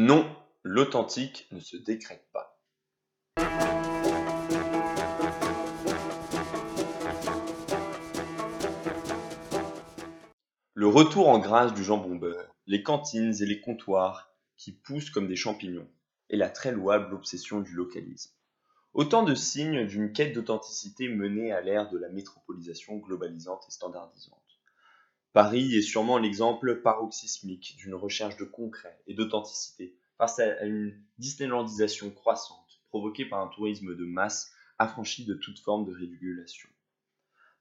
Non, l'authentique ne se décrète pas. Le retour en grâce du jambon beurre, les cantines et les comptoirs qui poussent comme des champignons, et la très louable obsession du localisme. Autant de signes d'une quête d'authenticité menée à l'ère de la métropolisation globalisante et standardisante. Paris est sûrement l'exemple paroxysmique d'une recherche de concret et d'authenticité face à une disneylandisation croissante provoquée par un tourisme de masse affranchi de toute forme de régulation.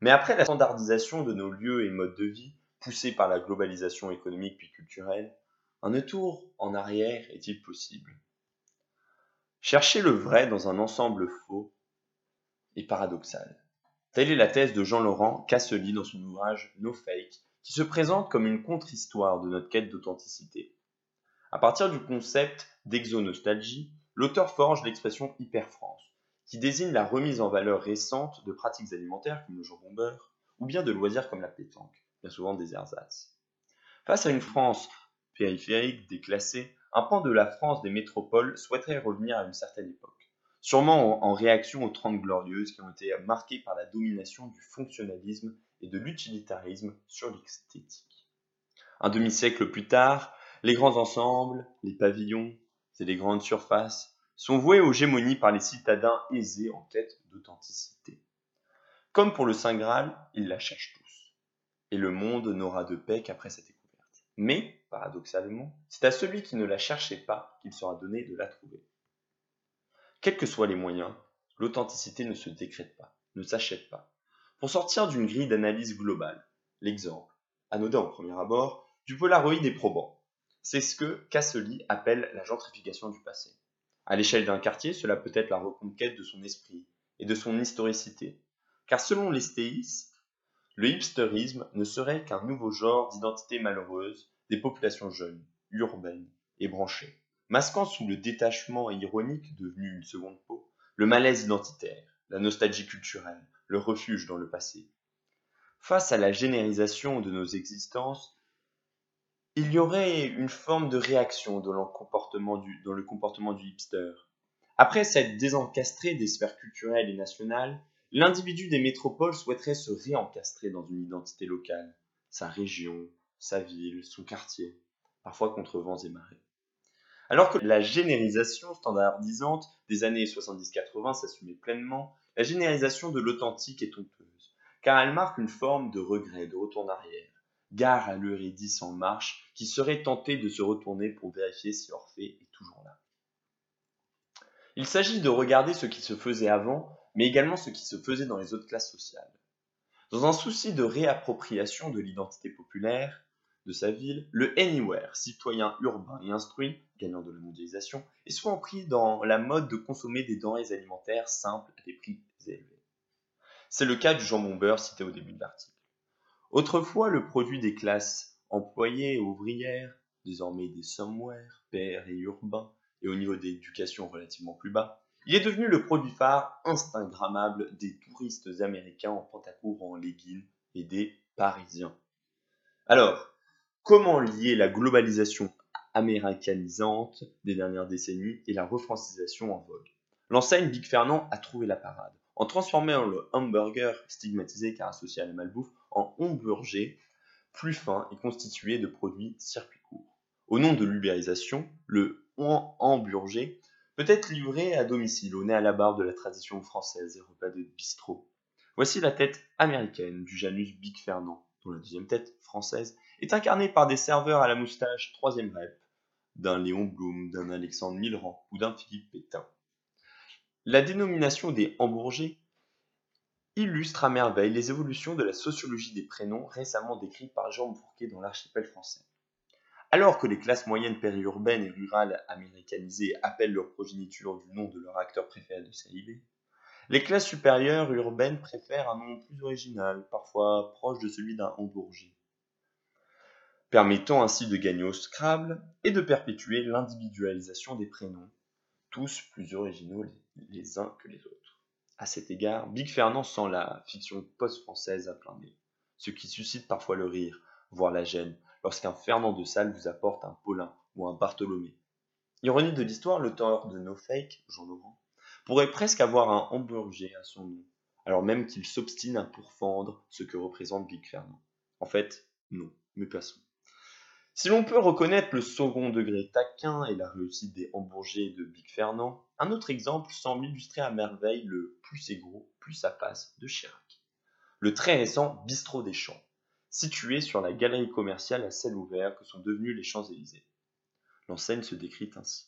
Mais après la standardisation de nos lieux et modes de vie, poussés par la globalisation économique puis culturelle, un retour en arrière est-il possible? Chercher le vrai dans un ensemble faux est paradoxal. Telle est la thèse de Jean-Laurent Cassely dans son ouvrage No Fake, qui se présente comme une contre-histoire de notre quête d'authenticité. À partir du concept d'exonostalgie, l'auteur forge l'expression hyper-France, qui désigne la remise en valeur récente de pratiques alimentaires comme le jambon beurre, ou bien de loisirs comme la pétanque, bien souvent des ersatz. Face à une France périphérique, déclassée, un pan de la France des métropoles souhaiterait revenir à une certaine époque, sûrement en, réaction aux Trente Glorieuses qui ont été marquées par la domination du fonctionnalisme et de l'utilitarisme sur l'esthétique. Un demi-siècle plus tard, les grands ensembles, les pavillons et les grandes surfaces sont voués aux gémonies par les citadins aisés en quête d'authenticité. Comme pour le Saint Graal, ils la cherchent tous. Et le monde n'aura de paix qu'après sa découverte. Mais, paradoxalement, c'est à celui qui ne la cherchait pas qu'il sera donné de la trouver. Quels que soient les moyens, l'authenticité ne se décrète pas, ne s'achète pas. Pour sortir d'une grille d'analyse globale, l'exemple, anodin au premier abord, du Polaroid est probant. C'est ce que Cassely appelle la gentrification du passé. À l'échelle d'un quartier, cela peut être la reconquête de son esprit et de son historicité. Car selon les le hipsterisme ne serait qu'un nouveau genre d'identité malheureuse des populations jeunes, urbaines et branchées, masquant sous le détachement ironique devenu une seconde peau, le malaise identitaire, la nostalgie culturelle, le refuge dans le passé. Face à la généralisation de nos existences, il y aurait une forme de réaction dans le comportement du, hipster. Après s'être désencastré des sphères culturelles et nationales, l'individu des métropoles souhaiterait se réencastrer dans une identité locale, sa région, sa ville, son quartier, parfois contre vents et marées. Alors que la généralisation standardisante des années 70-80 s'assumait pleinement, la généralisation de l'authentique est honteuse, car elle marque une forme de regret, de retour en arrière. Gare à l'Eurydice en marche, qui serait tenté de se retourner pour vérifier si Orphée est toujours là. Il s'agit de regarder ce qui se faisait avant, mais également ce qui se faisait dans les autres classes sociales. Dans un souci de réappropriation de l'identité populaire, de sa ville, le anywhere, citoyen urbain et instruit, gagnant de la mondialisation, est souvent pris dans la mode de consommer des denrées alimentaires simples à des prix élevés. C'est le cas du jambon beurre cité au début de l'article. Autrefois, le produit des classes employées et ouvrières, désormais des somewhere, pairs et urbains, et au niveau d'éducation relativement plus bas, il est devenu le produit phare instagrammable des touristes américains en pantacourt en leggings et des parisiens. Alors, Comment lier la globalisation américanisante des dernières décennies et la refrancisation en vogue L'enseigne Big Fernand a trouvé la parade en transformant le hamburger stigmatisé car associé à la malbouffe en hamburger plus fin et constitué de produits circuit courts. Au nom de l'ubérisation, le hamburger peut être livré à domicile au nez à la barre de la tradition française et repas de bistrot. Voici la tête américaine du Janus Big Fernand, dont la deuxième tête, française, est incarné par des serveurs à la moustache troisième rep, d'un Léon Blum, d'un Alexandre Millerand ou d'un Philippe Pétain. La dénomination des Hambourgers illustre à merveille les évolutions de la sociologie des prénoms récemment décrites par Jean Bourquet dans l'archipel français. Alors que les classes moyennes périurbaines et rurales américanisées appellent leur progéniture du nom de leur acteur préféré de série les classes supérieures urbaines préfèrent un nom plus original, parfois proche de celui d'un Hambourger permettant ainsi de gagner au Scrabble et de perpétuer l'individualisation des prénoms, tous plus originaux les uns que les autres. À cet égard, Big Fernand sent la fiction post-française à plein nez, ce qui suscite parfois le rire, voire la gêne, lorsqu'un Fernand de Sales vous apporte un Paulin ou un Bartholomé. Ironie de l'histoire, l'auteur de No Fake, Jean Laurent, pourrait presque avoir un hamburger à son nom, alors même qu'il s'obstine à pourfendre ce que représente Big Fernand. En fait, non, mais passons. Si l'on peut reconnaître le second degré taquin et la réussite des hamburgers de Big Fernand, un autre exemple semble illustrer à merveille le plus c'est plus ça passe de Chirac. Le très récent Bistrot des Champs, situé sur la galerie commerciale à ciel ouvert que sont devenus les Champs-Élysées. L'enseigne se décrit ainsi.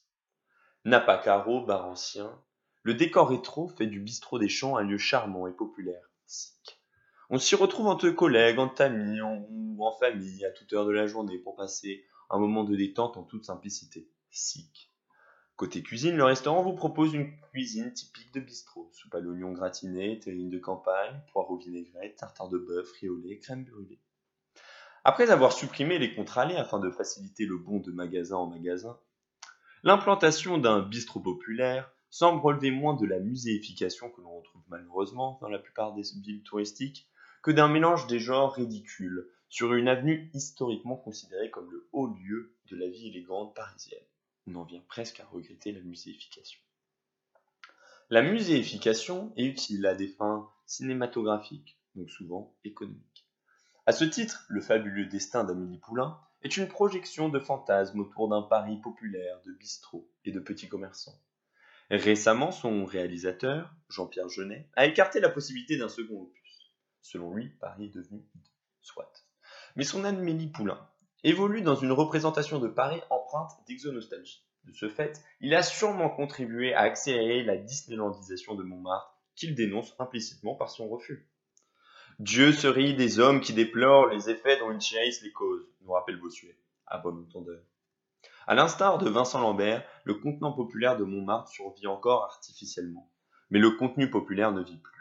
Napa carreau, bar ancien, le décor rétro fait du bistrot des champs un lieu charmant et populaire, on s'y retrouve entre collègues, entre amis ou en famille à toute heure de la journée pour passer un moment de détente en toute simplicité. Sick. Côté cuisine, le restaurant vous propose une cuisine typique de bistrot. Soupe à l'oignon gratiné, terrine de campagne, poireaux vinaigrette, tartare de bœuf, riolet, crème brûlée. Après avoir supprimé les contre-allées afin de faciliter le bond de magasin en magasin, l'implantation d'un bistrot populaire semble relever moins de la muséification que l'on retrouve malheureusement dans la plupart des villes touristiques que d'un mélange des genres ridicules sur une avenue historiquement considérée comme le haut lieu de la vie élégante parisienne. On en vient presque à regretter la muséification. La muséification est utile à des fins cinématographiques, donc souvent économiques. À ce titre, le fabuleux destin d'Amélie Poulain est une projection de fantasmes autour d'un Paris populaire de bistrots et de petits commerçants. Récemment, son réalisateur, Jean-Pierre Jeunet, a écarté la possibilité d'un second opus. Selon lui, Paris est devenu Soit. Mais son Amélie Poulain évolue dans une représentation de Paris empreinte d'exonostalgie. De ce fait, il a sûrement contribué à accélérer la Disneylandisation de Montmartre, qu'il dénonce implicitement par son refus. Dieu se rit des hommes qui déplorent les effets dont ils chérissent les causes, nous rappelle Bossuet, à bon entendeur. À l'instar de Vincent Lambert, le contenant populaire de Montmartre survit encore artificiellement, mais le contenu populaire ne vit plus.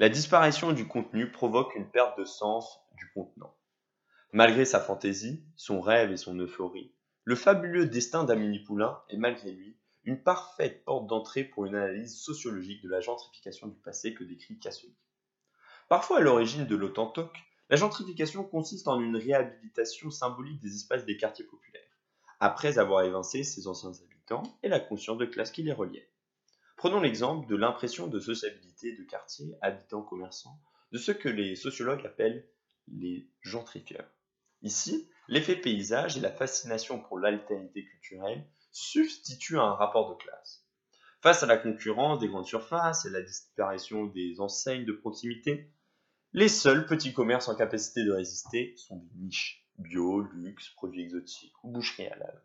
La disparition du contenu provoque une perte de sens du contenant. Malgré sa fantaisie, son rêve et son euphorie, le fabuleux destin d'Amélie Poulain est malgré lui une parfaite porte d'entrée pour une analyse sociologique de la gentrification du passé que décrit Cassely. Parfois à l'origine de l'autantoc, la gentrification consiste en une réhabilitation symbolique des espaces des quartiers populaires, après avoir évincé ses anciens habitants et la conscience de classe qui les reliait. Prenons l'exemple de l'impression de sociabilité de quartier, habitants, commerçants, de ce que les sociologues appellent les gentrifieurs. Ici, l'effet paysage et la fascination pour l'altérité culturelle substituent à un rapport de classe. Face à la concurrence des grandes surfaces et la disparition des enseignes de proximité, les seuls petits commerces en capacité de résister sont des niches, bio, luxe, produits exotiques ou boucheries halal.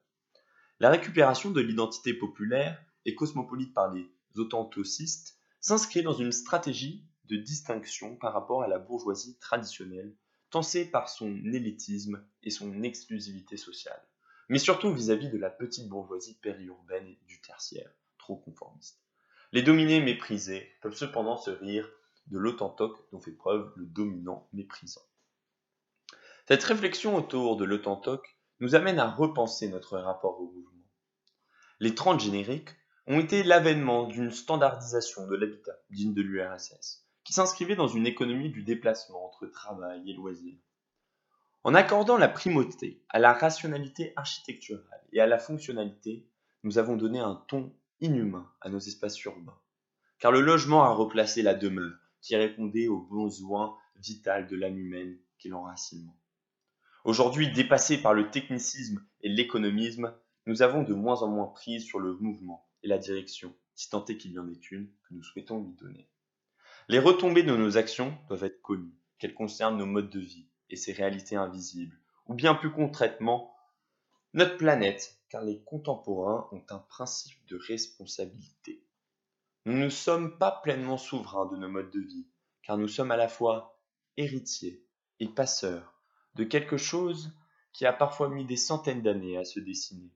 La récupération de l'identité populaire et cosmopolite par les authentociste, s'inscrit dans une stratégie de distinction par rapport à la bourgeoisie traditionnelle, tensée par son élitisme et son exclusivité sociale, mais surtout vis-à-vis de la petite bourgeoisie périurbaine et du tertiaire, trop conformiste. Les dominés méprisés peuvent cependant se rire de l'autantoc dont fait preuve le dominant méprisant. Cette réflexion autour de l'autantoc nous amène à repenser notre rapport au mouvement. Les 30 génériques ont été l'avènement d'une standardisation de l'habitat digne de l'URSS, qui s'inscrivait dans une économie du déplacement entre travail et loisirs. En accordant la primauté à la rationalité architecturale et à la fonctionnalité, nous avons donné un ton inhumain à nos espaces urbains. Car le logement a replacé la demeure qui répondait aux besoins vitaux de l'âme humaine qu'est l'enracinement. Aujourd'hui, dépassés par le technicisme et l'économisme, nous avons de moins en moins prise sur le mouvement et la direction, si tant est qu'il y en ait une, que nous souhaitons lui donner. Les retombées de nos actions doivent être connues, qu'elles concernent nos modes de vie et ses réalités invisibles, ou bien plus concrètement, notre planète, car les contemporains ont un principe de responsabilité. Nous ne sommes pas pleinement souverains de nos modes de vie, car nous sommes à la fois héritiers et passeurs de quelque chose qui a parfois mis des centaines d'années à se dessiner.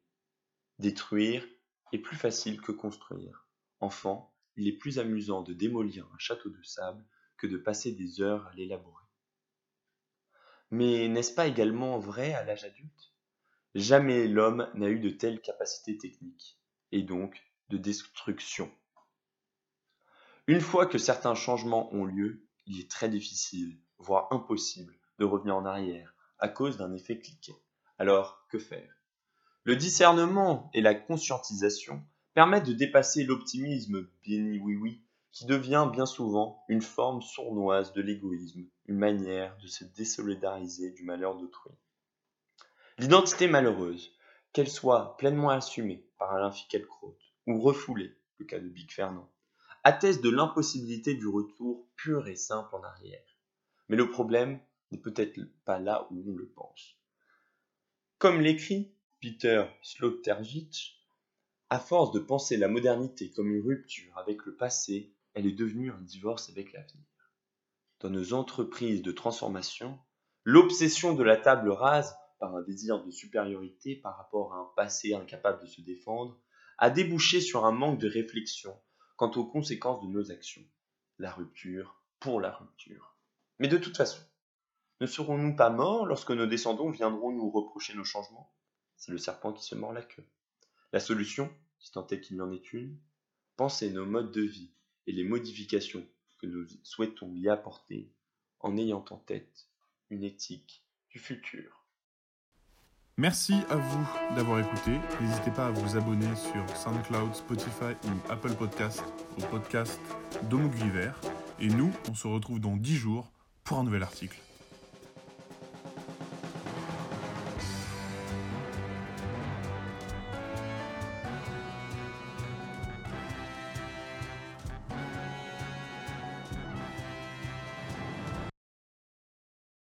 Détruire est plus facile que construire. Enfant, il est plus amusant de démolir un château de sable que de passer des heures à l'élaborer. Mais n'est-ce pas également vrai à l'âge adulte? Jamais l'homme n'a eu de telles capacités techniques, et donc de destruction. Une fois que certains changements ont lieu, il est très difficile, voire impossible, de revenir en arrière, à cause d'un effet cliquet. Alors, que faire? Le discernement et la conscientisation permettent de dépasser l'optimisme béni oui oui qui devient bien souvent une forme sournoise de l'égoïsme, une manière de se désolidariser du malheur d'autrui. L'identité malheureuse, qu'elle soit pleinement assumée par Alain Finkielkraut ou refoulée, le cas de Big Fernand, atteste de l'impossibilité du retour pur et simple en arrière. Mais le problème n'est peut-être pas là où on le pense. Comme l'écrit Peter Sloterdijk, à force de penser la modernité comme une rupture avec le passé, elle est devenue un divorce avec l'avenir. Dans nos entreprises de transformation, l'obsession de la table rase par un désir de supériorité par rapport à un passé incapable de se défendre a débouché sur un manque de réflexion quant aux conséquences de nos actions. La rupture pour la rupture. Mais de toute façon, ne serons-nous pas morts lorsque nos descendants viendront nous reprocher nos changements? C'est le serpent qui se mord la queue. La solution, si tant est qu'il y en ait une, penser nos modes de vie et les modifications que nous souhaitons y apporter en ayant en tête une éthique du futur. Merci à vous d'avoir écouté. N'hésitez pas à vous abonner sur SoundCloud, Spotify ou Apple Podcast au podcast d'Homo Et nous, on se retrouve dans 10 jours pour un nouvel article.